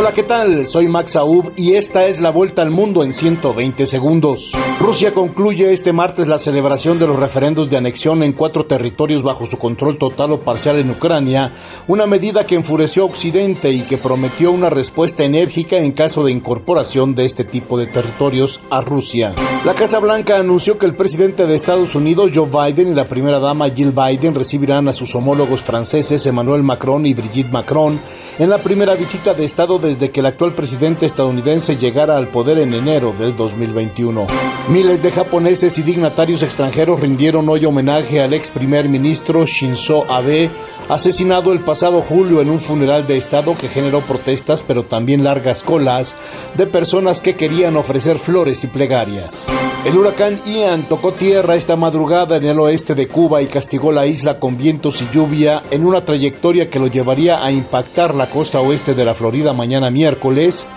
Hola, ¿qué tal? Soy Max Aub y esta es la vuelta al mundo en 120 segundos. Rusia concluye este martes la celebración de los referendos de anexión en cuatro territorios bajo su control total o parcial en Ucrania, una medida que enfureció a Occidente y que prometió una respuesta enérgica en caso de incorporación de este tipo de territorios a Rusia. La Casa Blanca anunció que el presidente de Estados Unidos, Joe Biden, y la primera dama Jill Biden recibirán a sus homólogos franceses Emmanuel Macron y Brigitte Macron en la primera visita de Estado desde que el actual presidente estadounidense llegara al poder en enero del 2021. Miles de japoneses y dignatarios extranjeros rindieron hoy homenaje al ex primer ministro Shinzo Abe, asesinado el pasado julio en un funeral de Estado que generó protestas pero también largas colas de personas que querían ofrecer flores y plegarias. El huracán Ian tocó tierra esta madrugada en el oeste de Cuba y castigó la isla con vientos y lluvia en una trayectoria que lo llevaría a impactar la costa oeste de la Florida mañana miércoles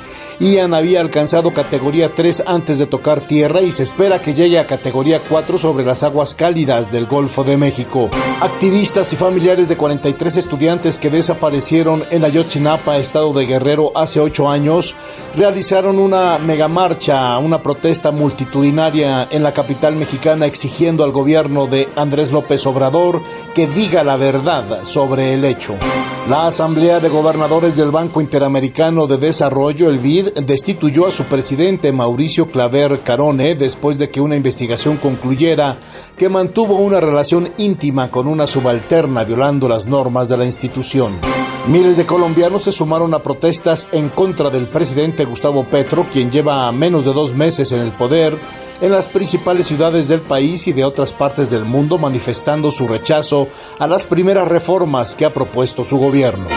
Ian había alcanzado categoría 3 antes de tocar tierra y se espera que llegue a categoría 4 sobre las aguas cálidas del Golfo de México. Activistas y familiares de 43 estudiantes que desaparecieron en Ayotzinapa, estado de Guerrero, hace 8 años, realizaron una megamarcha, una protesta multitudinaria en la capital mexicana exigiendo al gobierno de Andrés López Obrador que diga la verdad sobre el hecho. La Asamblea de Gobernadores del Banco Interamericano de Desarrollo, el BID, destituyó a su presidente Mauricio Claver Carone después de que una investigación concluyera que mantuvo una relación íntima con una subalterna violando las normas de la institución. Miles de colombianos se sumaron a protestas en contra del presidente Gustavo Petro, quien lleva menos de dos meses en el poder, en las principales ciudades del país y de otras partes del mundo manifestando su rechazo a las primeras reformas que ha propuesto su gobierno.